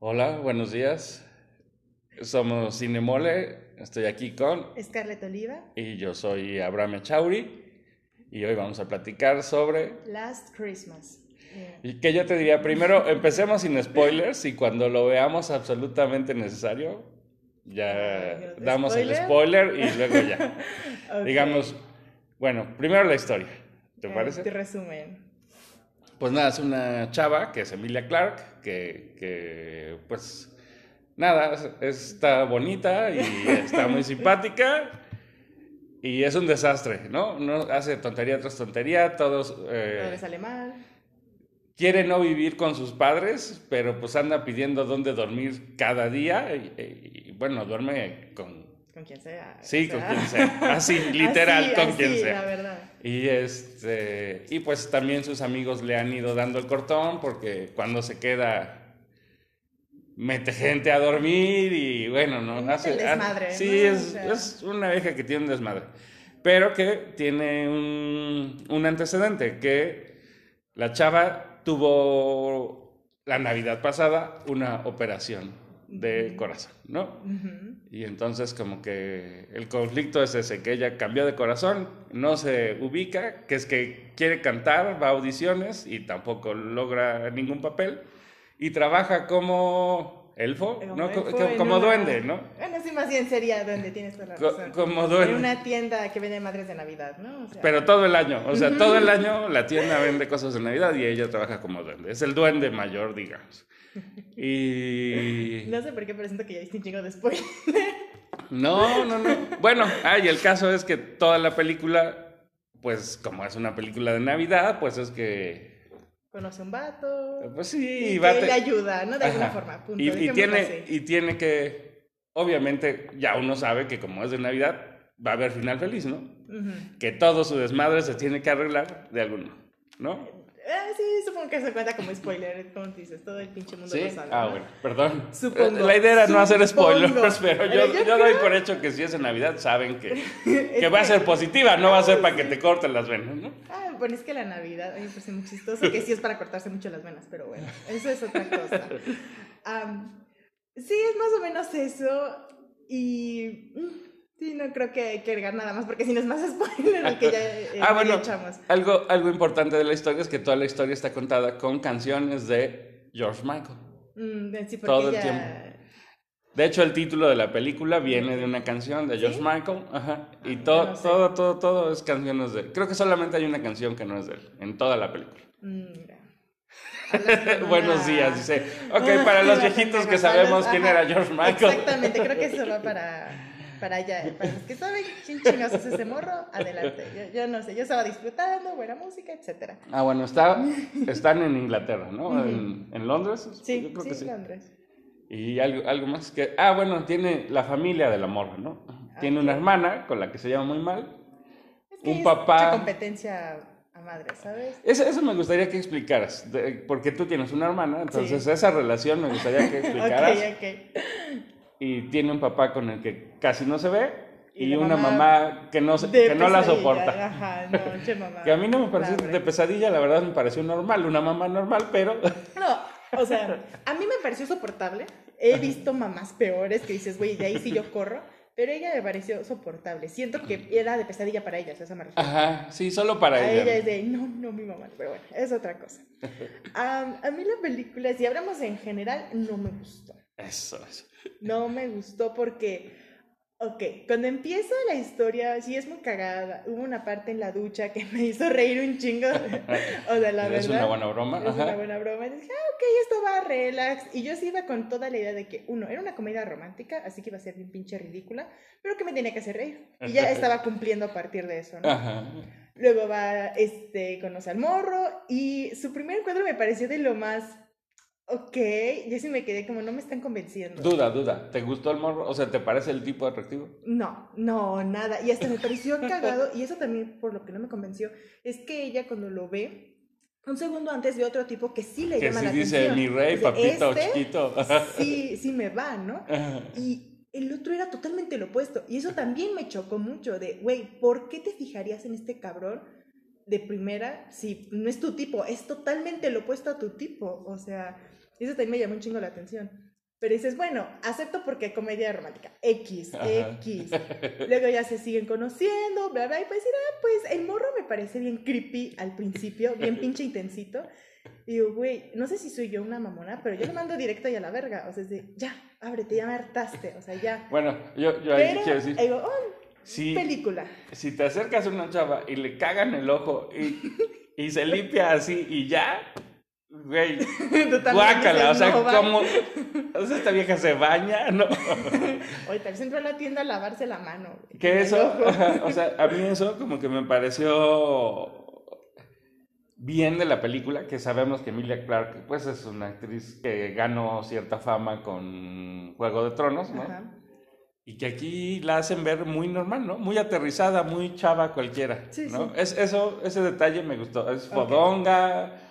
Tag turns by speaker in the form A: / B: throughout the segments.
A: Hola, buenos días. Somos Cinemole. Estoy aquí con.
B: Scarlett Oliva.
A: Y yo soy Abraham Echauri. Y hoy vamos a platicar sobre.
B: Last Christmas.
A: Y que yo te diría, primero empecemos sin spoilers y cuando lo veamos absolutamente necesario, ya damos el spoiler y luego ya. Digamos, bueno, primero la historia. ¿Te parece?
B: Te resumen.
A: Pues nada, es una chava que es Emilia Clark, que, que pues nada, está bonita y está muy simpática y es un desastre, ¿no? no hace tontería tras tontería, todos...
B: Eh, le sale mal
A: quiere no vivir con sus padres, pero pues anda pidiendo dónde dormir cada día y, bueno, duerme con...
B: Con quien sea.
A: Sí, con quien sea. Así, literal, con quien sea.
B: La verdad.
A: Y, este, y pues también sus amigos le han ido dando el cortón porque cuando se queda mete gente a dormir y bueno, no
B: hace... desmadre,
A: sí, es, es, una vieja que tiene un desmadre. Pero que tiene un, un antecedente, que la chava tuvo la Navidad pasada una operación de corazón, ¿no? Y entonces como que el conflicto es ese, que ella cambió de corazón, no se ubica, que es que quiere cantar, va a audiciones y tampoco logra ningún papel y trabaja como elfo, ¿no? como, duende, ¿no?
B: Bueno, sí, más bien sería duende, tienes toda la razón.
A: como duende.
B: En una tienda que vende madres de Navidad, ¿no?
A: Pero todo el año, o sea, todo el año la tienda vende cosas de Navidad y ella trabaja como duende. Es el duende mayor, digamos. Y...
B: No sé por qué, pero siento que ya viste un chingo después.
A: No, no, no. Bueno, ah, y el caso es que toda la película, pues como es una película de Navidad, pues es que
B: conoce un vato.
A: Pues sí,
B: y le ayuda, ¿no? De alguna forma.
A: y, tiene, y tiene que, obviamente, ya uno sabe que como es de Navidad, va a haber final feliz, ¿no? Que todo su desmadre se tiene que arreglar de alguno, ¿no?
B: Sí, supongo que se cuenta como spoiler, como dices, todo el pinche mundo lo sabe.
A: Ah, bueno, perdón. Supongo. La idea era no hacer spoilers, pero yo, yo, doy por hecho que si es en Navidad saben que, que va a ser positiva, no va a ser para que te corten las venas, ¿no?
B: Ah, bueno, es que la Navidad, a mí me parece muy chistoso, que sí es para cortarse mucho las venas, pero bueno, eso es otra cosa. sí, es más o menos eso, y... Mm, Sí, no creo que hay que agregar nada más porque si no es más spoiler el que ya eh,
A: ah, bueno. Algo, algo importante de la historia es que toda la historia está contada con canciones de George Michael.
B: Mm, sí, Todo el tiempo.
A: De hecho, el título de la película viene de una canción de George Michael. Ajá. Y ah, todo, todo, todo, todo es canciones de él. Creo que solamente hay una canción que no es de él, en toda la película.
B: Mira.
A: Buenos días, dice. Ok, para los viejitos que sabemos quién era George Michael.
B: Exactamente, creo que eso va para para allá, para los que saben quién chingados es ese morro, adelante. Yo, no sé, yo estaba disfrutando, buena música, etcétera.
A: Ah, bueno, está, están en Inglaterra, ¿no? ¿En, ¿En, Londres?
B: Sí, yo creo sí, que sí. Londres.
A: Y algo, algo más que... Ah, bueno, tiene la familia de la morra, ¿no? Tiene una hermana con la que se llama muy mal.
B: Es que un papá... Mucha competencia a madre, ¿sabes? Eso,
A: eso me gustaría que explicaras, porque tú tienes una hermana, entonces esa relación me gustaría que explicaras. ok, ok y tiene un papá con el que casi no se ve y, una mamá, que no, que no la soporta.
B: Ajá, no, che mamá.
A: que a mí no me pareció de pesadilla, la verdad me pareció normal, una mamá normal, pero...
B: No, o sea, a mí me pareció soportable. He visto mamás peores que dices, güey, de ahí sí yo corro. Pero ella me pareció soportable. Siento que era de pesadilla para ella, esa me
A: Ajá, sí, solo para ella.
B: ella es de, no, no, mi mamá. Pero bueno, es otra cosa. a mí la película, si hablamos en general, no me gustó.
A: Eso, eso.
B: No me gustó porque, ok, cuando empieza la historia, sí es muy cagada. Hubo una parte en la ducha que me hizo reír un chingo. o sea, la verdad.
A: Es una buena broma.
B: Es una buena broma. Y dije, ah, ok, esto va relax. Y yo sí iba con toda la idea de que, uno, era una comedia romántica, así que iba a ser bien pinche ridícula, pero que me tenía que hacer reír. Y ya estaba cumpliendo a partir de eso, ¿no? Luego va, este, conoce al morro y su primer encuentro me pareció de lo más Ok, yo sí me quedé como no me están convenciendo.
A: Duda, duda. ¿Te gustó el morro? O sea, ¿te parece el tipo atractivo?
B: No, no, nada. Y hasta me pareció cagado. Y eso también, por lo que no me convenció, es que ella cuando lo ve, un segundo antes ve otro tipo que sí le llama la atención.
A: Que sí dice, mi rey, papito, este, chiquito.
B: Sí, sí me va, ¿no? Y el otro era totalmente lo opuesto. Y eso también me chocó mucho de, güey, ¿por qué te fijarías en este cabrón de primera si no es tu tipo? Es totalmente lo opuesto a tu tipo. O sea... Y eso también me llamó un chingo la atención. Pero dices, bueno, acepto porque comedia romántica. X, X. Luego ya se siguen conociendo, bla, bla. Y pues, ah, pues el morro me parece bien creepy al principio, bien pinche intensito. Y digo, güey, no sé si soy yo una mamona, pero yo le mando directo y a la verga. O sea, es de, ya, ábrete, ya me hartaste. O sea, ya.
A: Bueno, yo, yo ahí quiero decir.
B: Digo, oh, película.
A: Si te acercas a una chava y le cagan el ojo y, y se limpia así y ya, Güey, guácala, o sea, ¿cómo? O sea, esta vieja se baña, ¿no?
B: Oye, tal vez entró a la tienda a lavarse la mano.
A: Que eso, o sea, a mí eso como que me pareció bien de la película, que sabemos que Emilia Clarke, pues es una actriz que ganó cierta fama con Juego de Tronos, ¿no? Y que aquí la hacen ver muy normal, ¿no? Muy aterrizada, muy chava cualquiera, ¿no? Es, eso, ese detalle me gustó. Es fodonga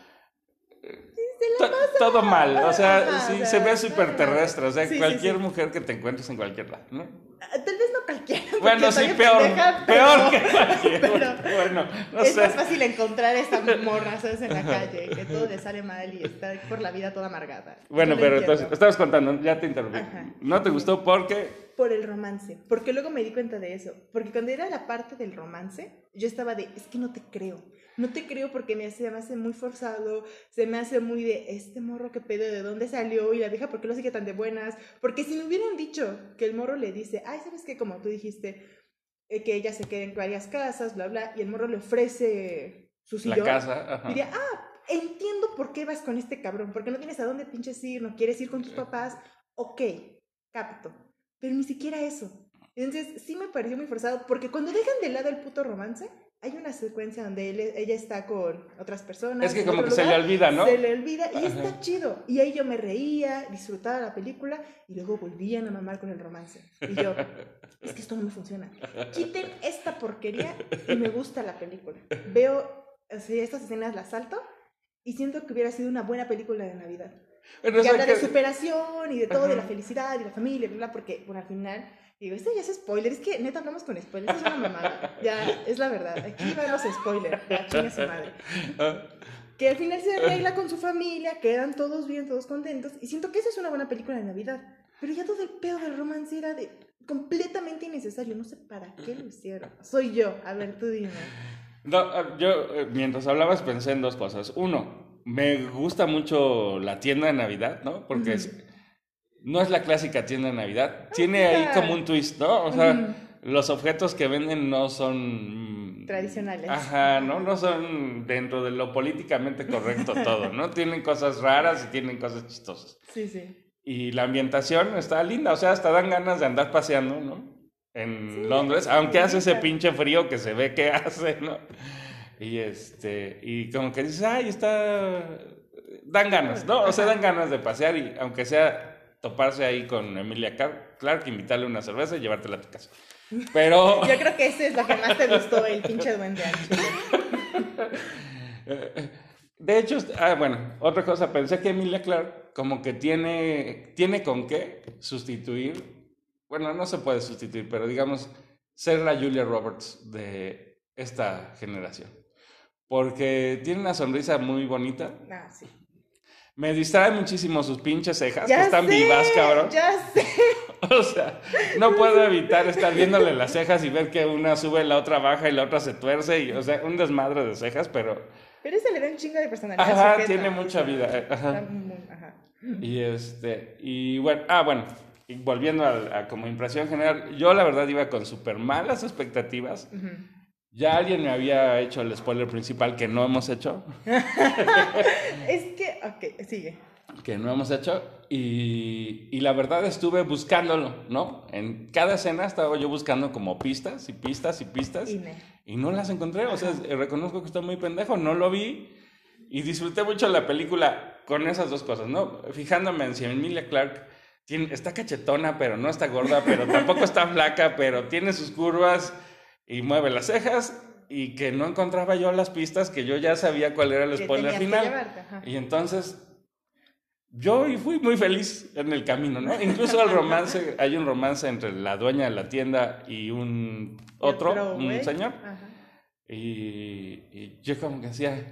A: todo mal, o sea, sí, se ve súper terrestre, o sea, cualquier mujer que te encuentres en cualquier lado, ¿no?
B: Ah, tal vez no cualquiera.
A: Bueno, sí, peor, peor que cualquiera. bueno,
B: no es más fácil encontrar esta morra, ¿sabes? En la calle, que todo le sale mal y está por la vida toda amargada.
A: Bueno, pero entonces, estabas contando, ya te interrumpí. ¿No te gustó porque
B: por el romance, porque luego me di cuenta de eso, porque cuando era la parte del romance, yo estaba de, es que no te creo, no te creo porque me hace, me hace muy forzado, se me hace muy de, este morro que pedo, de dónde salió y la vieja, ¿por qué lo sigue tan de buenas? Porque si me hubieran dicho que el morro le dice, ay, ¿sabes qué? Como tú dijiste, eh, que ella se queda en varias casas, bla, bla, y el morro le ofrece su sillón.
A: La casa,
B: Diría, ah, entiendo por qué vas con este cabrón, porque no tienes a dónde pinches ir, no quieres ir con tus papás, ok, capto pero ni siquiera eso. Entonces, sí me pareció muy forzado, porque cuando dejan de lado el puto romance, hay una secuencia donde él, ella está con otras personas.
A: Es que como que se le olvida, ¿no?
B: Se le olvida y está chido. Y ahí yo me reía, disfrutaba la película y luego volvían a mamar con el romance. Y yo, es que esto no me funciona. Quiten esta porquería y me gusta la película. Veo, o sea, estas escenas las salto y siento que hubiera sido una buena película de Navidad que habla de superación y de todo, de la felicidad y la familia, bla, porque, bueno, al final, digo, esto ya es spoiler, es que neta hablamos con spoilers, es una mamada, ya, es la verdad, aquí van los spoilers, la chinga su madre. Ah. Que al final se arregla con su familia, quedan todos bien, todos contentos, y siento que esa es una buena película de Navidad, pero ya todo el pedo del romance era de completamente innecesario, no sé para qué lo hicieron. Soy yo, a ver, tú dime.
A: No, yo, eh, mientras hablabas, pensé en dos cosas. Uno, me gusta mucho la tienda de Navidad, ¿no? Porque es, no es la clásica tienda de Navidad. Ah, Tiene ahí como un twist, ¿no? O sea, los objetos que venden no son...
B: Tradicionales.
A: Ajá, ¿no? No son dentro de lo políticamente correcto todo, ¿no? tienen cosas raras y tienen cosas chistosas.
B: Sí, sí.
A: Y la ambientación está linda, o sea, hasta dan ganas de andar paseando, ¿no? En Londres, aunque hace ese pinche frío que se ve que hace, ¿no? Y este, y como que dices, ay, está, dan ganas, ¿no? O sea, dan ganas de pasear y aunque sea toparse ahí con Emilia Clark, invitarle una cerveza y llevártela a tu casa. Pero...
B: Yo creo que ese es lo que más te gustó, el pinche duende ancho.
A: De hecho, ah, bueno, otra cosa, pensé que Emilia Clark como que tiene, tiene con qué sustituir, bueno, no se puede sustituir, pero digamos, ser la Julia Roberts de esta generación porque tiene una sonrisa muy bonita.
B: Ah, sí.
A: Me distrae muchísimo sus pinches cejas, que están vivas, cabrón.
B: Ya sé.
A: O sea, no puedo evitar estar viéndole las cejas y ver que una sube, la otra baja y la otra se tuerce. Y, o sea, un desmadre de cejas, pero.
B: Pero ese le da un chingo de personalidad.
A: Ajá, tiene mucha vida. Eh, ajá. Ajá. Y este. Y bueno, ah, bueno. Y volviendo a, como impresión general, yo la verdad iba con súper malas expectativas. Ya alguien me había hecho el spoiler principal que no hemos hecho.
B: es que, ok, sigue.
A: Que no hemos hecho. Y, y, la verdad estuve buscándolo, ¿no? En cada escena estaba yo buscando como pistas y pistas y pistas. Y, no las encontré. O sea, reconozco que estoy muy pendejo. No lo vi. Y disfruté mucho la película con esas dos cosas, ¿no? Fijándome en si Emilia Clark tiene, está cachetona, pero no está gorda, pero tampoco está flaca, pero tiene sus curvas y mueve las cejas y que no encontraba yo las pistas que yo ya sabía cuál era el spoiler final. Y entonces yo fui muy feliz en el camino, ¿no? Incluso el romance, hay un romance entre la dueña de la tienda y un otro, un señor. Y, yo como que decía,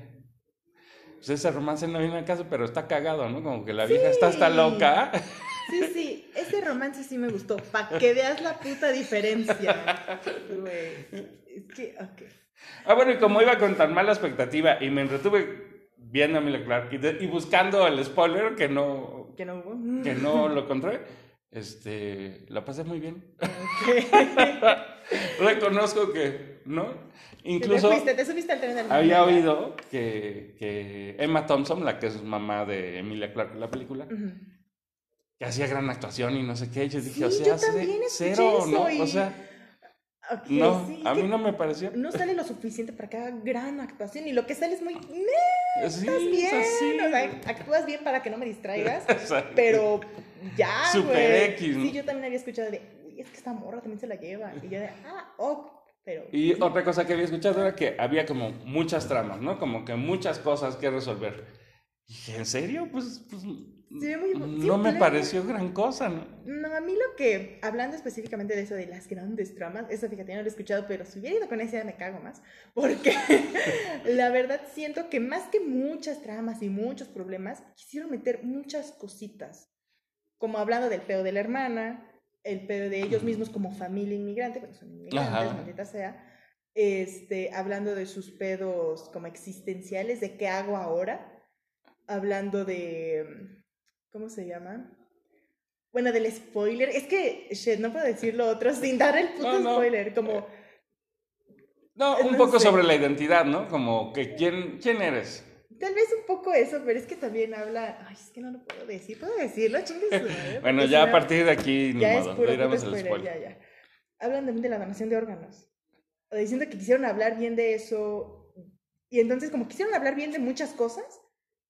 A: pues ese romance no viene al caso, pero está cagado, ¿no? Como que la vieja está hasta loca.
B: Sí, sí, ese romance sí me gustó, para que veas la puta diferencia. Güey. Es que, ok.
A: Ah, bueno, y como iba con tan mala expectativa y me entretuve viendo a Emilia Clark y, buscando el spoiler que no,
B: que no hubo,
A: que no lo encontré, este, la pasé muy bien. Reconozco que, ¿no? Incluso
B: te, fuiste, te subiste al tren del
A: había oído que, que, Emma Thompson, la que es mamá de Emilia Clark en la película, que hacía gran actuación y no sé qué, yo dije, o sea, cero, ¿no? O sea no, a mí no me pareció.
B: No sale lo suficiente para que haga gran actuación y lo que sale es muy... estás bien, actúas bien para que no me distraigas, pero ya,
A: Super X.
B: Sí, yo también había escuchado de, uy, es que esta morra también se la lleva. Y yo de, ah, ok, pero...
A: Y otra cosa que había escuchado era que había como muchas tramas, ¿no? Como que muchas cosas que resolver. Y ¿en serio? Pues, pues no me pareció gran cosa, ¿no?
B: No, a mí lo que, hablando específicamente de eso de las grandes tramas, eso fíjate, no lo he escuchado, pero si hubiera ido con esa me cago más, porque la verdad siento que más que muchas tramas y muchos problemas, quisieron meter muchas cositas, como hablando del pedo de la hermana, el pedo de ellos mismos como familia inmigrante, porque son inmigrantes, maldita sea, este, hablando de sus pedos como existenciales, de qué hago ahora, hablando de ¿Cómo se llama? Bueno, del spoiler. Es que, shit, no puedo decir lo otro sin dar el puto spoiler. Como.
A: No, un poco sobre la identidad, ¿no? Como que quién, quién eres.
B: Tal vez un poco eso, pero es que también habla. Ay, es que no lo puedo decir. ¿Puedo decirlo? Chingues.
A: bueno, ya a partir de aquí, ni ya modo. Es puro, spoiler,
B: Ya, ya. Hablan también de la donación de órganos. O diciendo que quisieron hablar bien de eso. Y entonces, como quisieron hablar bien de muchas cosas.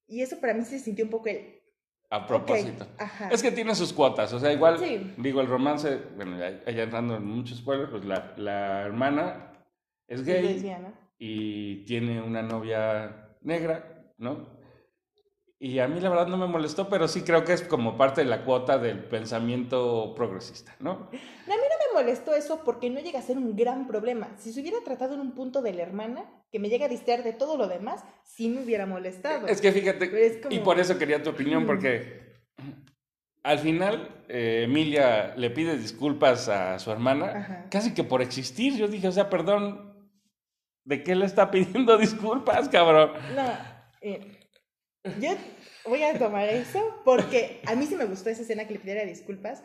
B: Y eso para mí se sintió un poco el
A: a propósito. Es que tiene sus cuotas, o sea, igual, digo, el romance, bueno, ya, entrando en muchos spoilers, pues la, la hermana es gay y tiene una novia negra, ¿no? Y a mí la verdad no me molestó, pero sí creo que es como parte de la cuota del pensamiento progresista, ¿no? A
B: mí no molestó eso porque no llega a ser un gran problema. Si se hubiera tratado en un punto de la hermana, que me llega a distraer de todo lo demás, sí me hubiera molestado.
A: Es que fíjate, y por eso quería tu opinión, porque al final eh, Emilia le pide disculpas a su hermana, casi que por existir. Yo dije, o sea, perdón, ¿de qué le está pidiendo disculpas, cabrón?
B: No, eh, yo voy a tomar eso porque a mí sí me gustó esa escena que le pidiera disculpas.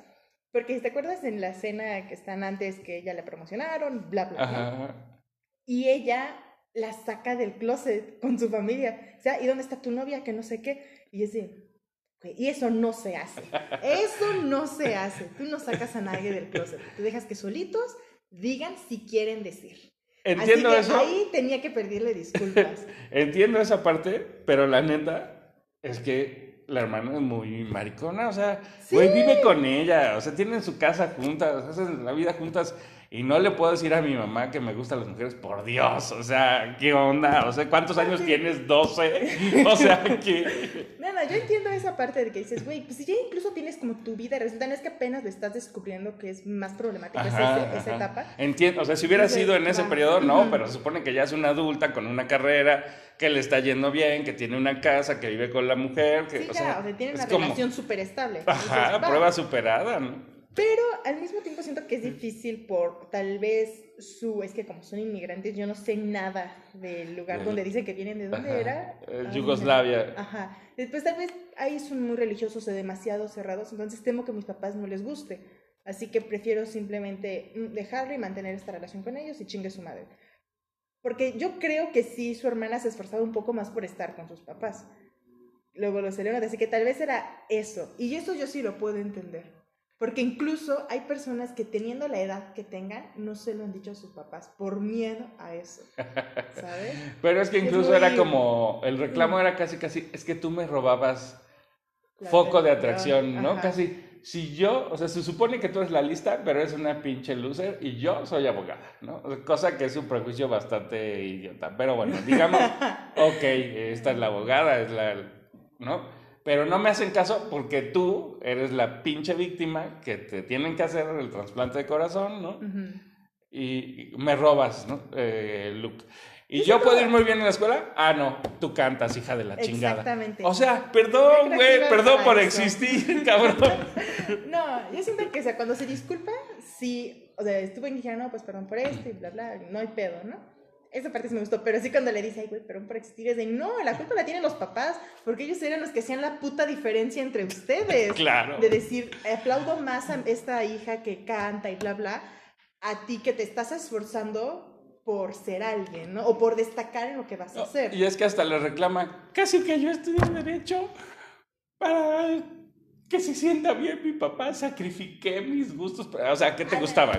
B: Porque si te acuerdas en la escena que están antes que ella le promocionaron, bla, bla, bla. Y ella la saca del closet con su familia. O sea, ¿y dónde está tu novia? Que no sé qué. Y es de, y eso no se hace. Eso no se hace. Tú no sacas a nadie del closet. Tú dejas que solitos digan si quieren decir.
A: Entiendo eso.
B: Ahí tenía que pedirle disculpas.
A: Entiendo esa parte, pero la neta es que la hermana es muy maricona, o sea, güey, vive con ella, o sea, tienen su casa juntas, hacen la vida juntas y no le puedo decir a mi mamá que me gustan las mujeres, por Dios, o sea, ¿qué onda? O sea, ¿cuántos años tienes? ¿12? O sea, ¿qué?
B: No, no, yo entiendo esa parte de que dices, güey, pues si ya incluso tienes como tu vida, resulta, no es que apenas lo estás descubriendo que es más problemática esa, etapa.
A: Entiendo, o sea, si hubiera sido en ese periodo, no, pero se supone que ya es una adulta con una carrera, que le está yendo bien, que tiene una casa, que vive con la mujer. Que,
B: sí, o sea, o sea, tiene una relación súper estable.
A: Ajá, prueba superada, ¿no?
B: Pero al mismo tiempo siento que es difícil por tal vez su, es que como son inmigrantes, yo no sé nada del lugar donde dicen que vienen, ¿de dónde era?
A: Yugoslavia.
B: Ajá. Después tal vez ahí son muy religiosos o demasiado cerrados, entonces temo que a mis papás no les guste. Así que prefiero simplemente mm, dejarlo y mantener esta relación con ellos y chingue su madre. Porque yo creo que sí, su hermana se ha esforzado un poco más por estar con sus papás. Luego lo celebran, así que tal vez era eso. Y eso yo sí lo puedo entender. Porque incluso hay personas que teniendo la edad que tengan, no se lo han dicho a sus papás por miedo a eso. ¿Sabes?
A: Pero es que incluso era como, el reclamo era casi, casi, es que tú me robabas foco de atracción, ¿no? Casi, si yo, o sea, se supone que tú eres la lista, pero eres una pinche loser y yo soy abogada, ¿no? Cosa que es un prejuicio bastante idiota. Pero bueno, digamos, ok, esta es la abogada, es la, ¿no? Pero no me hacen caso porque tú eres la pinche víctima que te tienen que hacer el trasplante de corazón, ¿no? y, me robas, ¿no? Eh, Luke. ¿Y yo puedo ir muy bien en la escuela? Ah, no, tú cantas, hija de la chingada. Exactamente. O sea, perdón, güey, perdón por existir, cabrón.
B: no, yo siento que, o sea, cuando se disculpa, sí, o sea, estuvo en dije, no, pues perdón por esto y bla, bla, no hay pedo, ¿no? Esa parte sí me gustó, pero sí cuando le dice, ay, güey, perdón por existir, es de, no, la culpa la tienen los papás, porque ellos eran los que hacían la puta diferencia entre ustedes.
A: Claro.
B: De decir, aplaudo más a esta hija que canta y bla, bla, a ti que te estás esforzando por ser alguien, ¿no? O por destacar en lo que vas a hacer.
A: Y es que hasta le reclama, casi que yo estudié Derecho para que se sienta bien mi papá, sacrifiqué mis gustos. O sea, ¿qué te gustaba?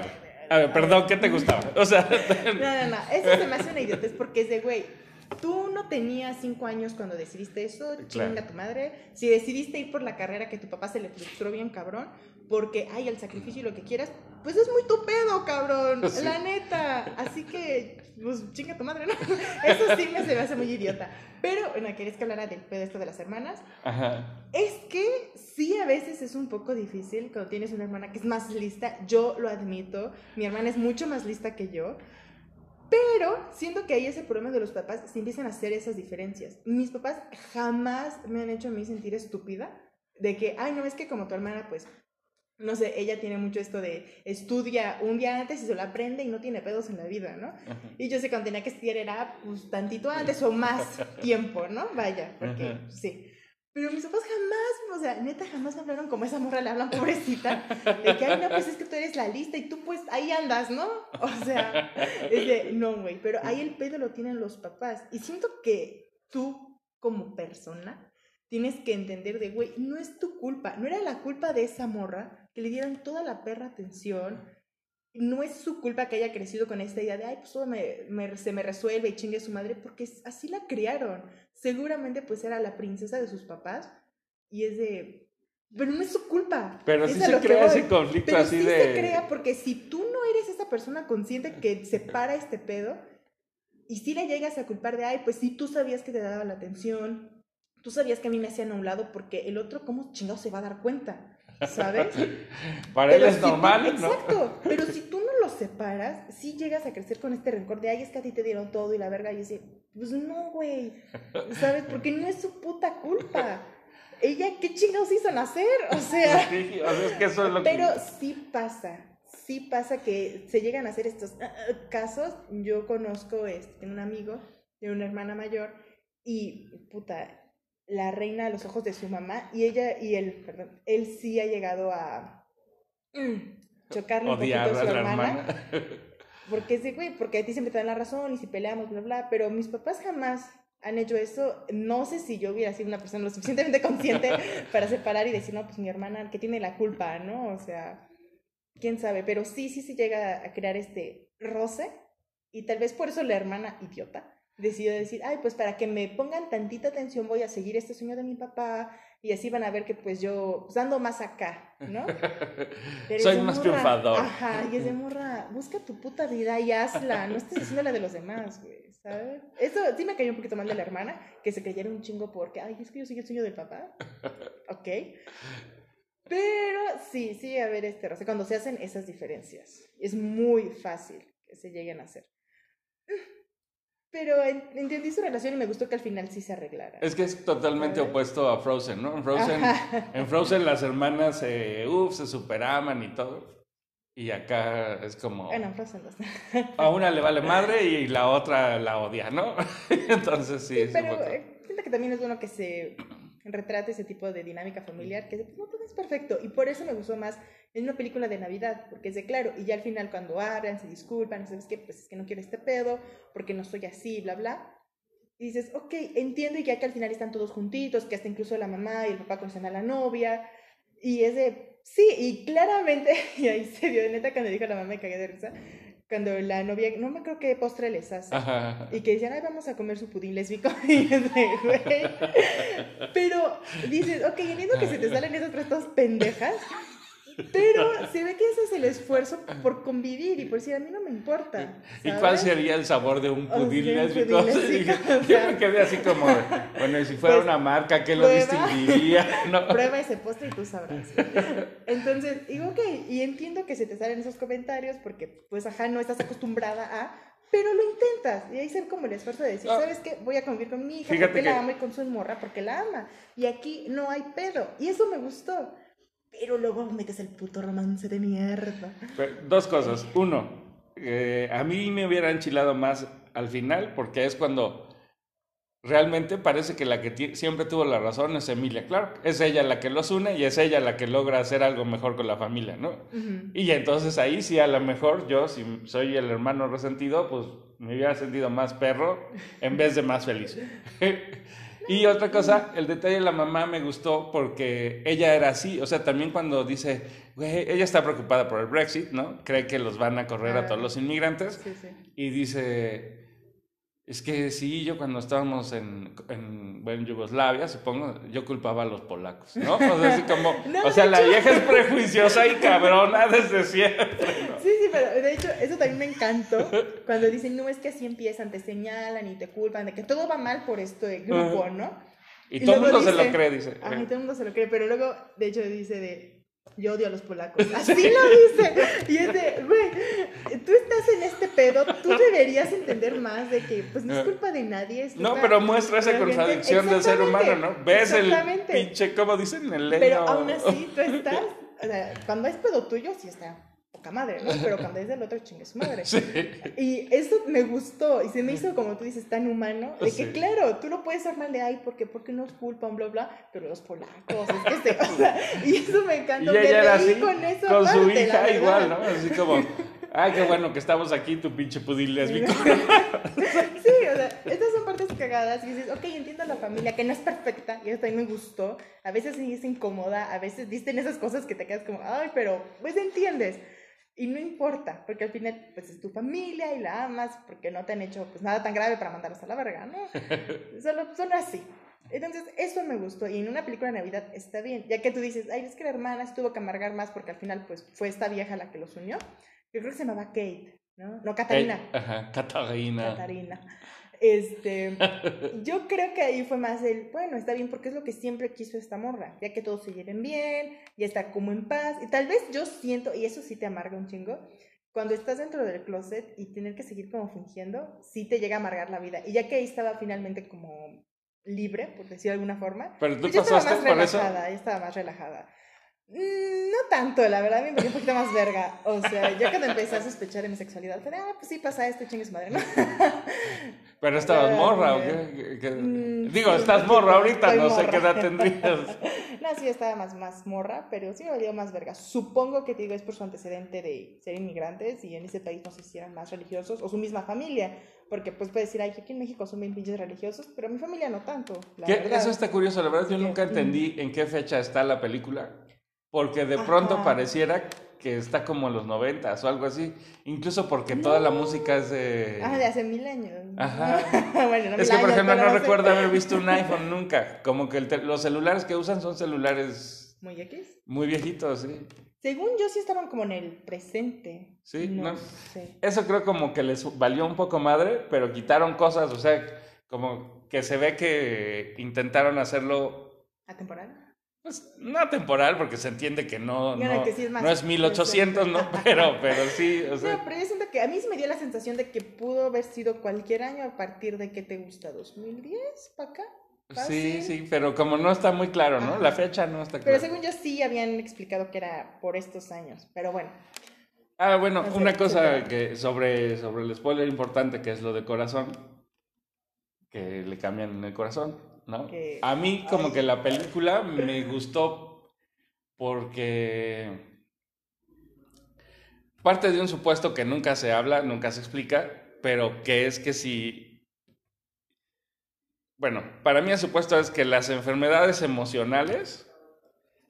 A: A ver, perdón, ¿qué te gustaba? O sea...
B: No, no, no, eso se me hace una idiotez porque es de, güey, tú no tenías cinco años cuando decidiste eso, chinga tu madre. Si decidiste ir por la carrera que tu papá se le frustró bien cabrón, porque hay el sacrificio y lo que quieras, pues es muy tu pedo, cabrón, la neta. Así que, pues chinga tu madre, ¿no? Eso sí me se me hace muy idiota. Pero, bueno, ¿querés que hablara del pedo esto de las hermanas? Ajá. Es que sí, a veces es un poco difícil cuando tienes una hermana que es más lista. Yo lo admito, mi hermana es mucho más lista que yo. Pero siento que ahí ese problema de los papás se empiezan a hacer esas diferencias. Mis papás jamás me han hecho a mí sentir estúpida de que, ay, no, es que como tu hermana, pues no sé, ella tiene mucho esto de estudia un día antes y se lo aprende y no tiene pedos en la vida, ¿no? Y yo sé que cuando tenía que estudiar era pues tantito antes o más tiempo, ¿no? Vaya, porque sí. Pero mis papás jamás, o sea, neta, jamás me hablaron como esa morra le hablan, pobrecita, de que, ay, no, pues es que tú eres la lista y tú pues ahí andas, ¿no? O sea, es de, no, güey, pero ahí el pedo lo tienen los papás. Y siento que tú, como persona, tienes que entender de, güey, no es tu culpa, no era la culpa de esa morra que le dieran toda la perra atención. No es su culpa que haya crecido con esta idea de, ay, pues todo me, se me resuelve y chingue a su madre, porque así la criaron. Seguramente pues era la princesa de sus papás y es de, pero no es su culpa.
A: Pero sí se crea ese conflicto así
B: sí
A: de...
B: se crea porque si tú no eres esa persona consciente que separa este pedo y si le llegas a culpar de, ay, pues sí, tú sabías que te daba la atención, Tú sabías que a mí me hacían a un lado porque el otro, ¿cómo chingado se va a dar cuenta? ¿Sabes?
A: Para él es normal,
B: ¿no? Exacto. Pero si tú no lo separas, sí llegas a crecer con este rencor de, ay, es que a ti te dieron todo y la verga. Y dice, pues no, güey. ¿Sabes? Porque no es su puta culpa. Ella, ¿qué chingados hizo nacer? O sea.
A: Sí, o sea es que eso es lo
B: Pero sí pasa. Sí pasa que se llegan a hacer estos ah, ah, casos. Yo conozco este, un amigo de una hermana mayor y, puta, la reina a los ojos de su mamá y ella y él, perdón, él sí ha llegado a mm, chocarle un poquito a su hermana. Porque es de, güey, porque a ti siempre te dan la razón y si peleamos, bla, bla, pero mis papás jamás han hecho eso. No sé si yo hubiera sido una persona lo suficientemente consciente para separar y decir, no, pues mi hermana, que tiene la culpa, ¿no? O sea, quién sabe, pero sí, sí, sí llega a crear este roce y tal vez por eso la hermana idiota decidió decir, ay, pues para que me pongan tantita atención voy a seguir este sueño de mi papá y así van a ver que pues yo pues ando más acá, ¿no?
A: Soy más triunfador.
B: Ajá, y es de morra, busca tu puta vida y hazla, no estés haciendo la de los demás, güey, ¿sabes? Eso sí me cayó un poquito mal de la hermana, que se creyera un chingo porque, ay, es que yo soy el sueño del papá. Ok. Pero sí, sí, a ver, este, o sea, cuando se hacen esas diferencias, es muy fácil que se lleguen a hacer. Pero entendí su relación y me gustó que al final sí se arreglara.
A: Es que es totalmente opuesto a Frozen, ¿no? En Frozen, en Frozen las hermanas se, uf, se superaman y todo. Y acá es como...
B: Bueno, en Frozen
A: A una le vale madre y la otra la odia, ¿no? Entonces sí.
B: sí pero eh, siento que también es bueno que se retrate ese tipo de dinámica familiar, que no todo es perfecto. Y por eso me gustó más en una película de Navidad, porque es de claro, y ya al final cuando hablan, se disculpan, ¿sabes qué? Pues es que no quiero este pedo, porque no soy así, bla, bla. Y dices, ok, entiendo, y ya que al final están todos juntitos, que hasta incluso la mamá y el papá conocen a la novia, y es de, sí, y claramente, y ahí se de neta cuando dijo la mamá, me cagué de risa, cuando la novia, no me creo qué postre les hace, y que decían, ay, vamos a comer su pudín lésbico, y de, güey, pero dices, ok, entiendo que se te salen esas dos pendejas, pero se ve que ese es el esfuerzo por convivir y por decir, a mí no me importa.
A: ¿Y cuál sería el sabor de un pudín lésbico? Yo me quedé así como, bueno, si fuera pues, una marca, ¿qué lo distinguiría?
B: Prueba ese postre y tú sabrás. Entonces, digo, ok, y entiendo que se te salen esos comentarios porque, pues, ajá, no estás acostumbrada a, pero lo intentas. Y ahí se como el esfuerzo de decir, ah. ¿sabes qué? Voy a convivir con mi hija porque la amo y con su morra porque la ama. Y aquí no hay pedo. Y eso me gustó. Pero luego metes el puto romance de mierda.
A: Dos cosas. Uno, eh, a mí me hubiera enchilado más al final porque es cuando realmente parece que la que siempre tuvo la razón es Emilia Clark. Es ella la que los une y es ella la que logra hacer algo mejor con la familia, ¿no? Y entonces ahí sí, a lo mejor yo, si soy el hermano resentido, pues me hubiera sentido más perro en vez de más feliz. y otra cosa, el detalle de la mamá me gustó porque ella era así, o sea, también cuando dice, güey, ella está preocupada por el Brexit, ¿no? Cree que los van a correr a todos los inmigrantes y dice es que sí, yo cuando estábamos en, en, Yugoslavia, supongo, yo culpaba a los polacos, ¿no? O sea, así como, o sea, la vieja es prejuiciosa y cabrona desde siempre.
B: Sí, sí, pero de hecho, eso también me encantó. Cuando dicen, no, es que así empiezan, te señalan y te culpan de que todo va mal por esto de grupo, ¿no?
A: Y, todo el mundo se lo cree, dice.
B: Ajá, y todo el mundo se lo cree, pero luego, de hecho, dice de, yo odio a los polacos. Así lo dice. Y es de, güey, tú estás en este pedo, tú deberías entender más de que, pues no es culpa de nadie.
A: no, pero muestra esa contradicción del ser humano, ¿no? Ves el pinche, como dicen, el leño.
B: Pero aún así, tú estás, o sea, cuando es pedo tuyo, sí está madre, ¿no? Pero cuando es del otro, chingue su madre. Y eso me gustó y se me hizo, como tú dices, tan humano, de que claro, tú lo puedes armar de, ay, porque, porque no es culpa, bla, bla, pero los polacos, es que se, o sea, y eso me encantó.
A: Y ella era así, con, eso con su hija igual, ¿no? Así como... Ay, qué bueno que estamos aquí, tu pinche pudil lésbico.
B: sí, o sea, estas son partes cagadas y dices, ok, entiendo la familia, que no es perfecta, y eso también me gustó. A veces sí es incómoda, a veces dicen esas cosas que te quedas como, ay, pero pues entiendes. Y no importa, porque al final, pues es tu familia y la amas, porque no te han hecho pues nada tan grave para mandarlos a la verga, ¿no? Solo son así. Entonces, eso me gustó. Y en una película de Navidad está bien. Ya que tú dices, ay, es que la hermana tuvo que amargar más porque al final, pues, fue esta vieja la que los unió. Yo creo que se llamaba Kate, ¿no? No, Catarina.
A: ajá, Catarina.
B: Catarina. Este, yo creo que ahí fue más el, bueno, está bien porque es lo que siempre quiso esta morra, ya que todos se lleven bien, ya está como en paz. Y tal vez yo siento, y eso sí te amarga un chingo, cuando estás dentro del closet y tener que seguir como fingiendo, sí te llega a amargar la vida. Y ya que ahí estaba finalmente como libre, por decir de alguna forma,
A: Pero tú pues pasaste
B: estaba más relajada, estaba más relajada. No tanto, la verdad, me un poquito más verga. O sea, yo cuando empecé a sospechar de mi sexualidad, ah, pues sí pasa esto, chingues madre, ¿no?
A: Pero estabas morra, ¿o qué? Mm, Digo, estás morra ahorita, no sé qué edad tendrías.
B: no, sí, estaba más, más morra, pero sí me valía más verga. Supongo que te digo, es por su antecedente de ser inmigrantes y en ese país no sé si eran más religiosos o su misma familia. Porque pues puedes decir, ay, aquí en México son bien pinches religiosos, pero mi familia no tanto. La
A: Eso está curioso, la verdad yo nunca entendí en qué fecha está la película. Porque de pronto pareciera que está como en los noventas o algo así. Incluso porque toda la música es de...
B: Ah, de hace mil años.
A: Ajá. bueno, no es que, por ejemplo, no recuerdo haber visto un iPhone nunca. Como que los celulares que usan son celulares...
B: ¿Muy X?
A: Muy viejitos, sí.
B: Según yo sí estaban como en el presente.
A: Sí, no, Eso creo como que les valió un poco madre, pero quitaron cosas, o sea, como que se ve que intentaron hacerlo...
B: ¿Atemporal?
A: Pues no temporal, porque se entiende que no, no, es, no es 1800, ¿no? Pero, pero sí, o sea.
B: No, pero yo siento que a mí se me dio la sensación de que pudo haber sido cualquier año a partir de que te gusta, 2010 para acá.
A: Sí, sí, pero como no está muy claro, ¿no? La fecha no está
B: clara. Pero según yo sí habían explicado que era por estos años, pero bueno.
A: Ah, bueno, una cosa que sobre, sobre el spoiler importante que es lo de corazón, que le cambian el corazón. ¿No? A mí como que la película me gustó porque parte de un supuesto que nunca se habla, nunca se explica, pero que es que si... Bueno, para mí el supuesto es que las enfermedades emocionales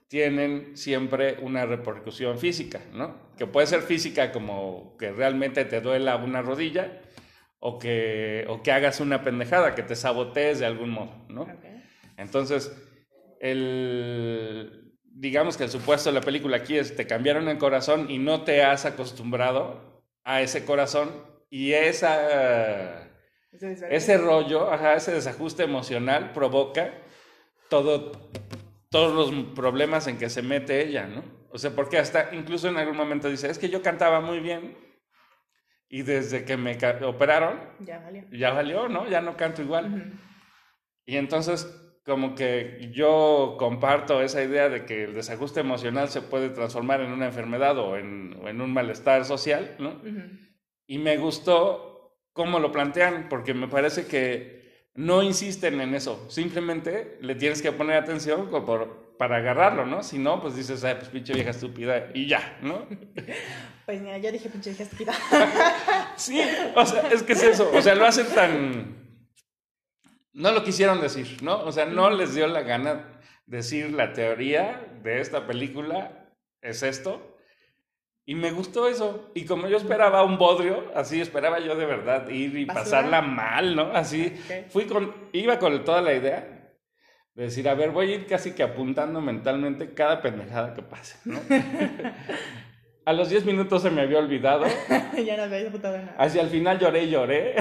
A: tienen siempre una repercusión física, ¿no? Que puede ser física como que realmente te duela una rodilla, o que, o que hagas una pendejada, que te sabotees de algún modo, ¿no? Entonces, el, digamos que el supuesto de la película aquí es, te cambiaron el corazón y no te has acostumbrado a ese corazón y esa, ese rollo, ajá, ese desajuste emocional provoca todo, todos los problemas en que se mete ella, ¿no? O sea, porque hasta incluso en algún momento dice, es que yo cantaba muy bien, y desde que me operaron,
B: ya valió.
A: Ya valió, ¿no? Ya no canto igual. Y entonces como que yo comparto esa idea de que el desajuste emocional se puede transformar en una enfermedad o en, un malestar social, ¿no? Y me gustó cómo lo plantean, porque me parece que no insisten en eso, simplemente le tienes que poner atención por, para agarrarlo, ¿no? Si no, pues dices, ay, pues pinche vieja estúpida y ya, ¿no?
B: Pues mira, ya dije pinche vieja estúpida.
A: sí, o sea, es que es eso, o sea, lo hacen tan no lo quisieron decir, ¿no? O sea, no les dio la gana decir la teoría de esta película es esto. Y me gustó eso. Y como yo esperaba un bodrio, así esperaba yo de verdad ir y pasarla mal, ¿no? Así, fui con, iba con toda la idea de decir, a ver, voy a ir casi que apuntando mentalmente cada pendejada que pase, ¿no? a los 10 minutos se me había olvidado.
B: ya no había apuntado nada.
A: Hacia el final lloré y lloré.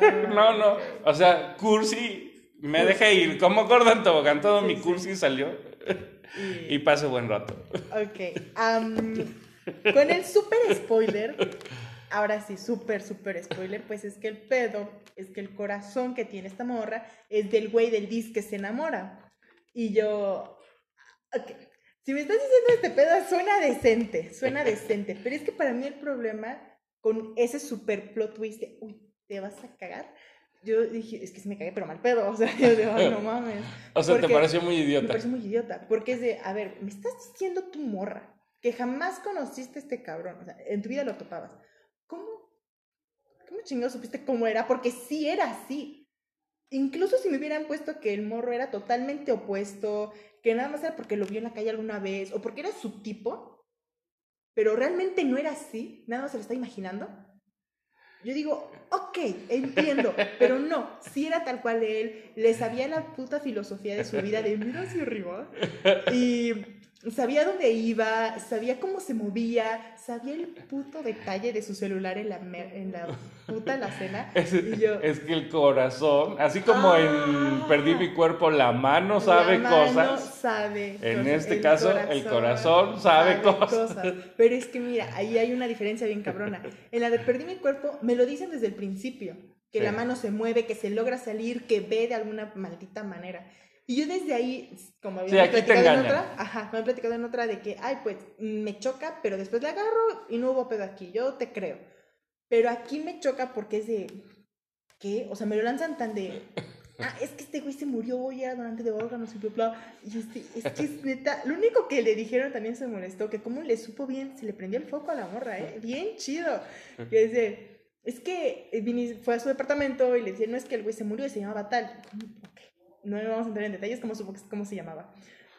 A: no, no. O sea, cursi, me dejé ir. Como Gordon Tobogán, todo mi cursi salió. Y... pasé buen rato.
B: Ok. con el super spoiler, ahora sí, súper, súper spoiler, pues es que el pedo, es que el corazón que tiene esta morra es del güey del disc que se enamora. Y yo, si me estás diciendo este pedo, suena decente, suena decente, pero es que para mí el problema con ese super plot twist de, uy, te vas a cagar. Yo dije, es que se me cagué, pero mal pedo. O sea, yo digo, no mames.
A: o sea, te pareció muy idiota. Me
B: pareció muy idiota. Porque es de, a ver, me estás diciendo tu morra que jamás conociste a este cabrón. O sea, en tu vida lo topabas. ¿Cómo? ¿Cómo chingados supiste cómo era? Porque sí era así. Incluso si me hubieran puesto que el morro era totalmente opuesto, que nada más era porque lo vio en la calle alguna vez, o porque era su tipo, pero realmente no era así, nada más se lo está imaginando yo digo, ok, entiendo, pero no, si era tal cual él, le sabía la puta filosofía de su vida de mira hacia arriba y sabía dónde iba, sabía cómo se movía, sabía el puto detalle de su celular en la, en la puta la cena.
A: Es, es que el corazón, así como en ah. Perdí mi cuerpo, la mano sabe la mano cosas.
B: sabe.
A: En este caso, el corazón sabe, cosas.
B: Pero es que mira, ahí hay una diferencia bien cabrona. En la de Perdí mi cuerpo, me lo dicen desde el principio. Que la mano se mueve, que se logra salir, que ve de alguna maldita manera. Y yo desde ahí, como había platicado en otra, ajá, me he platicado en otra de que, ay, pues me choca, pero después la agarro y no hubo pedo aquí, yo te creo. Pero aquí me choca porque es de, ¿qué? O sea, me lo lanzan tan de, ah, es que este güey se murió y era donante de órganos y bla, bla. Y este, es que es neta, lo único que le dijeron también se molestó, que como le supo bien, se le prendió el foco a la morra, ¿eh? Bien chido. Que es de, es que fue a su departamento y le decían, no es que el güey se murió y se llamaba tal no vamos a entrar en detalles cómo, cómo se llamaba.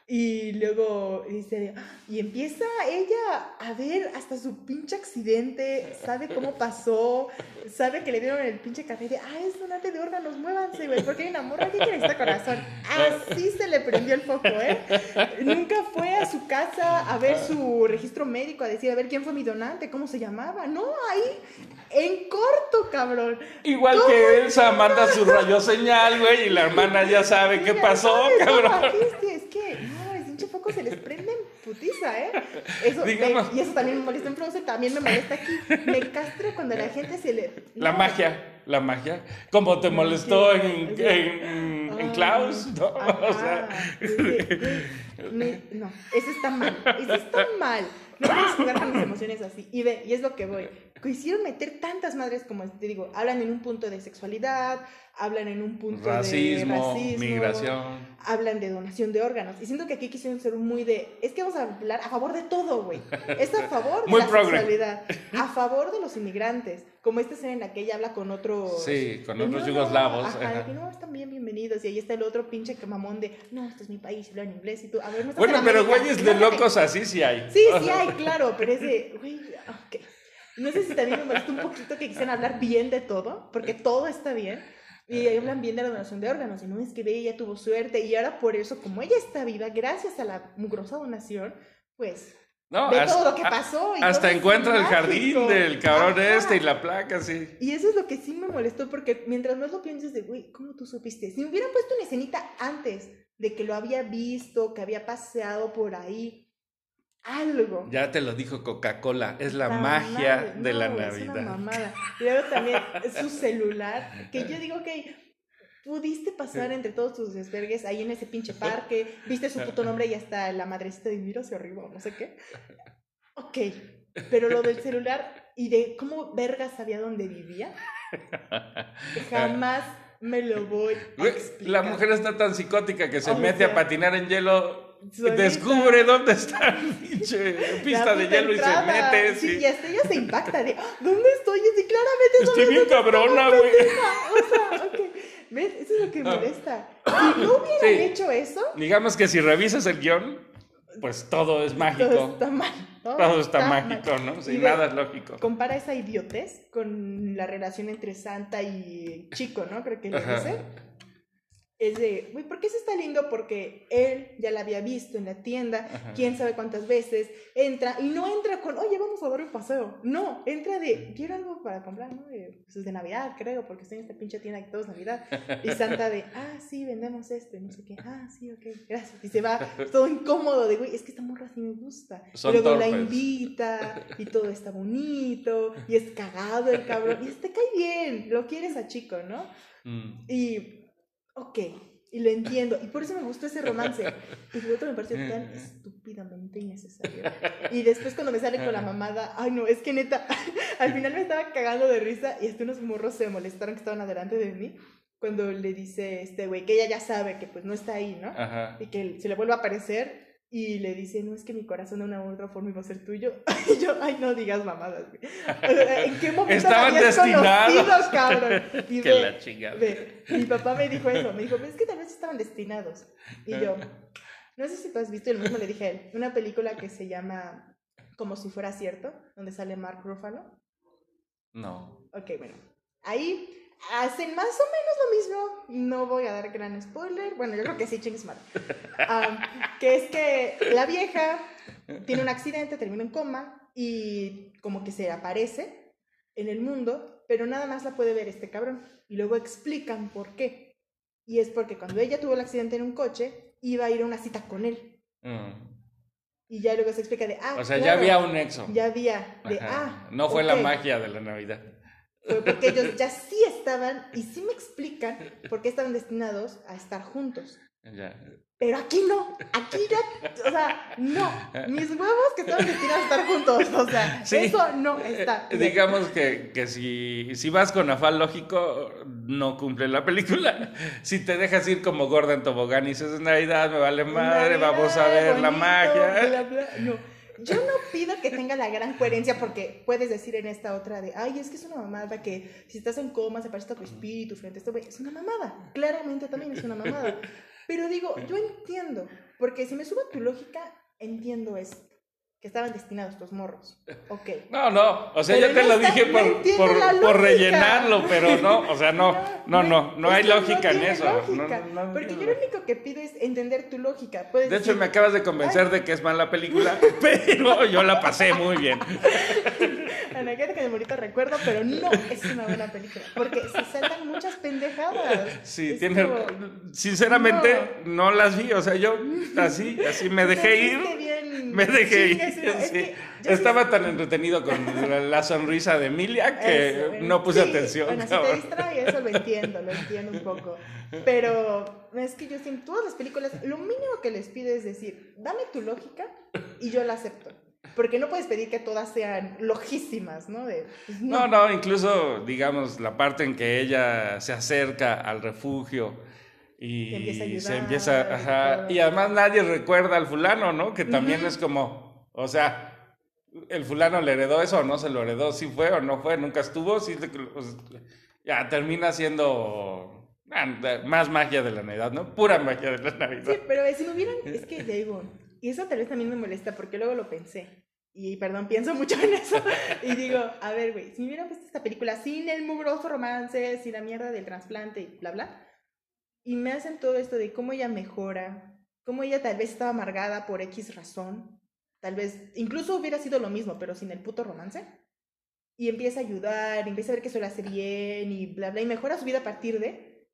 B: Y luego dice, y empieza ella a ver hasta su pinche accidente, sabe cómo pasó, sabe que le dieron el pinche café de, ah, es donante de órganos, muévanse, güey, porque hay una morra que quiere este corazón. Así se le prendió el foco, ¿eh? Nunca fue a su casa a ver su registro médico, a decir, a ver quién fue mi donante, cómo se llamaba. No, ahí, en corto, cabrón.
A: Igual que Elsa manda su rayo señal, güey, y la hermana ya sabe qué pasó, cabrón.
B: es que se les prende en putiza, ¿eh? Eso, y eso también me molesta en Frozen, también me molesta aquí. Me castra cuando la gente se le...
A: La magia, la magia. Como te molestó en, en, en, Klaus, ¿no? o sea...
B: no, eso está mal, eso está mal. No puedes jugar con mis emociones así. Y ve, y es lo que voy. Quisieron meter tantas madres como, te digo, hablan en un punto de sexualidad, hablan en un punto
A: de racismo, migración.
B: Hablan de donación de órganos. Y siento que aquí quisieron ser muy de, es que vamos a hablar a favor de todo, güey. Es a favor de la sexualidad, a favor de los inmigrantes. Como esta escena en la que ella habla con otros...
A: Sí, con otros yugoslavos.
B: Ajá, que no, están bien bienvenidos. Y ahí está el otro pinche mamón de, no, este es mi país, hablo en inglés. Y tú, a ver, no
A: Bueno, pero güeyes de locos así sí hay.
B: Sí, sí hay, claro, pero es de, güey, ok. No sé si también me molesta un poquito que quisieran hablar bien de todo, porque todo está bien. Y hablan bien de la donación de órganos, y no es que ve, ella tuvo suerte, y ahora por eso, como ella está viva, gracias a la mugrosa donación, pues no, de todo lo que pasó.
A: hasta encuentra el jardín del cabrón este y la placa, sí.
B: Y eso es lo que sí me molestó, porque mientras más lo piensas de, güey, ¿cómo tú supiste? Si me hubieran puesto una escenita antes de que lo había visto, que había paseado por ahí, algo.
A: Ya te lo dijo Coca-Cola, es la, magia de la Navidad. Es una
B: mamada. Y luego también su celular, que yo digo que pudiste pasar entre todos tus desvergues ahí en ese pinche parque, viste su puto nombre y hasta la madrecita de miro hacia arriba, no sé qué. Ok, pero lo del celular y de cómo verga sabía dónde vivía, jamás me lo voy a explicar.
A: La mujer está tan psicótica que se mete a patinar en hielo descubre dónde está la pista de hielo y se mete.
B: Sí, y hasta ella se impacta de, ¿dónde estoy? Y claramente
A: Estoy bien cabrona, güey.
B: O sea, ok. ¿Ves? Eso es lo que ah. molesta. Si no hubieran hecho eso.
A: Digamos que si revisas el guion, pues todo es mágico.
B: Todo está mal.
A: Todo, está, mágico, ¿no? Sin nada es lógico.
B: Compara esa idiotez con la relación entre Santa y Chico, ¿no? Creo que le dice es de, güey, ¿por qué eso está lindo? Porque él ya la había visto en la tienda, quién sabe cuántas veces, entra y no entra con, oye, vamos a dar un paseo. No, entra de, quiero algo para comprar, ¿no? De, pues es de Navidad, creo, porque estoy en esta pinche tienda y todo es Navidad. Y Santa de, ah, sí, vendemos esto, y no sé qué, ah, sí, ok, gracias. Y se va todo incómodo de, güey, es que esta morra sí me gusta. y luego la invita y todo está bonito y es cagado el cabrón y te cae bien, lo quieres a chico, ¿no? Mm. Y ok, y lo entiendo. Y por eso me gustó ese romance. Y el otro me pareció tan estúpidamente innecesario. Y después cuando me sale con la mamada, ay no, es que neta, al final me estaba cagando de risa y hasta unos morros se molestaron que estaban adelante de mí. Cuando le dice este güey que ella ya sabe que pues no está ahí, ¿no? Y que se le vuelve a aparecer y le dice, no, es que mi corazón de una u otra forma iba a ser tuyo. Y yo, ay, no digas mamadas, güey. ¿En qué momento
A: Estaban destinados?
B: cabrón?
A: Y que la chingada.
B: mi papá me dijo eso. Me dijo, es que tal vez estaban destinados. Y yo, no sé si tú has visto, y lo mismo le dije a él, una película que se llama Como si fuera cierto, donde sale Mark Ruffalo.
A: No.
B: Ok, bueno. Ahí hacen más o menos lo mismo. No voy a dar gran spoiler. Bueno, yo creo que sí, chingues mal. que es que la vieja tiene un accidente, termina en coma y como que se aparece en el mundo, pero nada más la puede ver este cabrón. Y luego explican por qué. Y es porque cuando ella tuvo el accidente en un coche, iba a ir a una cita con él. Mm. Y ya luego se explica de, ah,
A: O sea, ya había un nexo.
B: Ya había, de, ah.
A: No fue la magia de la Navidad
B: porque ellos ya sí estaban y sí me explican por qué estaban destinados a estar juntos. Pero aquí no, aquí ya, o sea, no, mis huevos que estaban destinados a estar juntos, o sea, eso no está.
A: Digamos que, que si, si, vas con afán lógico, no cumple la película. Si te dejas ir como gorda en tobogán y dices, Navidad, me vale madre, vamos a ver la magia.
B: No. Yo no pido que tenga la gran coherencia porque puedes decir en esta otra de, ay, es que es una mamada que si estás en coma se parece a tu espíritu frente a esto. Es una mamada. Claramente también es una mamada. Pero digo, yo entiendo, porque si me subo a tu lógica, entiendo esto que estaban destinados estos morros. Ok.
A: No, no, o sea, ya te lo dije por, por, por, rellenarlo, pero no, o sea, no, no, no, no, hay lógica en eso.
B: porque yo lo único que pido es entender tu lógica. de
A: hecho, me acabas de convencer de que es mala película, pero yo la pasé muy bien.
B: Ana, que de bonito recuerdo, pero no es una buena película, porque se saltan muchas pendejadas.
A: Sí, tiene, sinceramente, no. las vi, o sea, yo así, así me dejé ir. Me dejé ir. Estaba tan entretenido con la, sonrisa de Emilia que no puse atención.
B: Bueno, si te distrae, eso lo entiendo, lo entiendo un poco. Pero es que yo en todas las películas, lo mínimo que les pido es decir, dame tu lógica y yo la acepto. Porque no puedes pedir que todas sean lojísimas, ¿no?
A: Pues, no. no, digamos, la parte en que ella se acerca al refugio y se empieza a y además nadie recuerda al fulano, ¿no? Que también es como, o sea, el fulano le heredó eso o no se lo heredó, si fue o no fue, nunca estuvo, sí, pues, ya termina siendo más magia de la Navidad, ¿no? Pura magia de la Navidad.
B: Sí, pero si me hubieran, es que digo, y eso tal vez también me molesta porque luego lo pensé. Y perdón, pienso mucho en eso. y digo, a ver, güey, si me hubieran puesto esta película sin el mugroso romance, sin la mierda del trasplante y bla, bla, y me hacen todo esto de cómo ella mejora, cómo ella tal vez estaba amargada por X razón, tal vez incluso hubiera sido lo mismo, pero sin el puto romance. Y empieza a ayudar, empieza a ver que eso lo hace bien y bla, bla, y mejora su vida a partir de...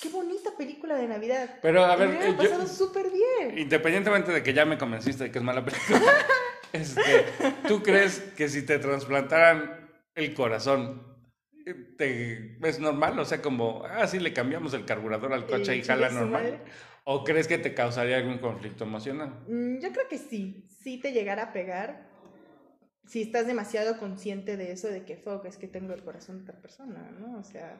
B: Qué bonita película de Navidad.
A: Pero a ver,
B: me ha pasado súper bien.
A: Independientemente de que ya me convenciste de que es mala película, este, ¿tú crees que si te trasplantaran el corazón te, es normal, o sea, como, ah, sí, le cambiamos el carburador al coche y jala normal. ¿O crees que te causaría algún conflicto emocional?
B: Mm, yo creo que sí, sí te llegara a pegar. Si estás demasiado consciente de eso, de que, fuck, es que tengo el corazón de otra persona, ¿no? O sea,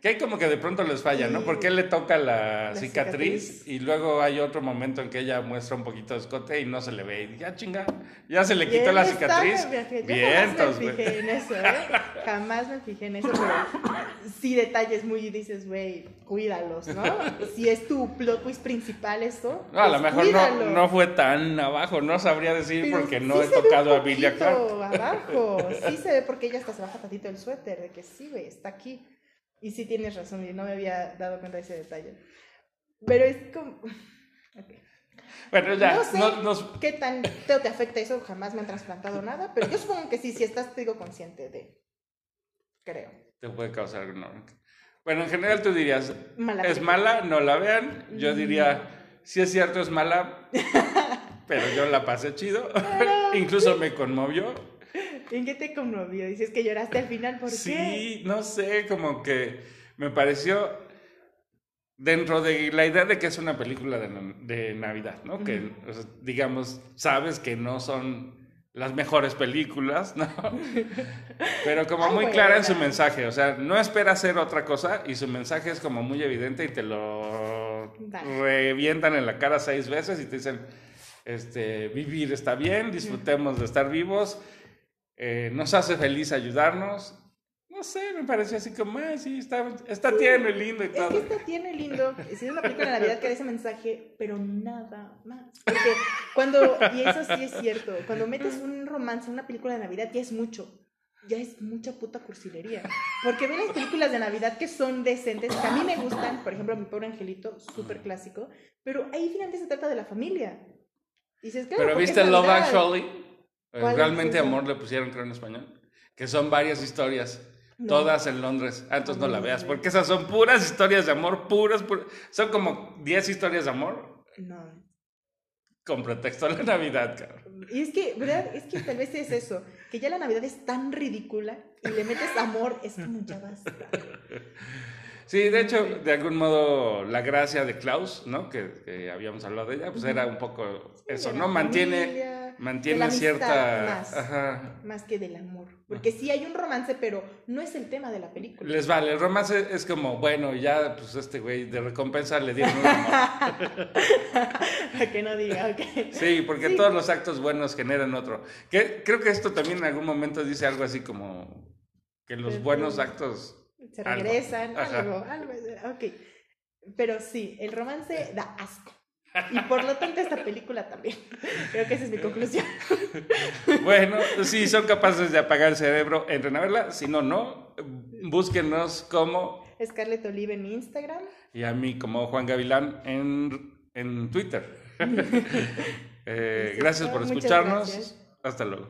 A: que hay como que de pronto les falla, ¿no? Porque él le toca la, cicatriz, y luego hay otro momento en que ella muestra un poquito de escote y no se le ve. Y ya chinga, ya se le quitó la cicatriz.
B: Bien, jamás me fijé en eso, ¿eh? Jamás me fijé en eso, pero sí detalles muy dices, güey, cuídalos, ¿no? Si es tu plot twist principal esto.
A: No, a lo pues mejor no, no, fue tan abajo, no sabría decir porque no he tocado a Billy
B: abajo, sí se ve porque ella hasta se baja tantito el suéter, de que sí, güey, está aquí. Y sí tienes razón, y no me había dado cuenta de ese detalle. Pero es como...
A: Bueno, ya.
B: No sé qué tan te, afecta eso, jamás me han trasplantado nada, pero yo supongo que sí, si estás, te digo, consciente de... Creo.
A: Te puede causar alguna... Bueno, en general tú dirías, es mala, no la vean. Yo diría, sí es cierto, es mala, pero yo la pasé chido. Incluso me conmovió.
B: ¿En qué te conmovió? Dices que lloraste al final, ¿por
A: qué? Sí, no sé, como que me pareció dentro de la idea de que es una película de, Navidad, ¿no? Que, digamos, sabes que no son las mejores películas, ¿no? Pero como muy clara en su mensaje, o sea, no espera hacer otra cosa y su mensaje es como muy evidente y te lo revientan en la cara seis veces y te dicen, este, vivir está bien, disfrutemos de estar vivos eh, nos hace feliz ayudarnos. No sé, me pareció así como, ah, sí, está, está tierno y lindo y todo.
B: Es que está tierno y lindo. Es una película de Navidad que da ese mensaje, pero nada más. Porque cuando, y eso sí es cierto, cuando metes un romance en una película de Navidad ya es mucho. Ya es mucha puta cursilería. Porque ven las películas de Navidad que son decentes, que a mí me gustan, por ejemplo, Mi Pobre Angelito, súper clásico, pero ahí finalmente se trata de la familia.
A: dices, claro, pero viste Love Actually. Realmente Amor le pusieron, creo, en español. Que son varias historias. Todas en Londres. Ah, entonces no, la veas. Porque esas son puras historias de amor, puras, puras. Son como 10 historias de amor. No. Con pretexto a la Navidad, cabrón.
B: Y es que, ¿verdad? Es que tal vez es eso. Que ya la Navidad es tan ridícula y le metes amor, es como ya basta.
A: Sí, de hecho, de algún modo, la gracia de Klaus, ¿no? Que, habíamos hablado de ella, pues era un poco eso, ¿no? Mantiene, mantiene cierta...
B: Más, Ajá. más que del amor. Porque sí hay un romance, pero no es el tema de la película.
A: Les vale, el romance es como, bueno, ya, pues este güey, de recompensa le dieron un amor.
B: que no diga, ok.
A: Sí, porque todos los actos buenos generan otro. Que, creo que esto también en algún momento dice algo así como que los buenos actos
B: se regresan, algo, algo, ok. Pero sí, el romance da asco. Y por lo tanto esta película también. Creo que esa es mi conclusión.
A: Bueno, si son capaces de apagar el cerebro, entren a verla. Si no, no. Búsquenos como...
B: Scarlett Olive en Instagram.
A: Y a mí como Juan Gavilán en, en Twitter. Eh, gracias por escucharnos. Hasta luego.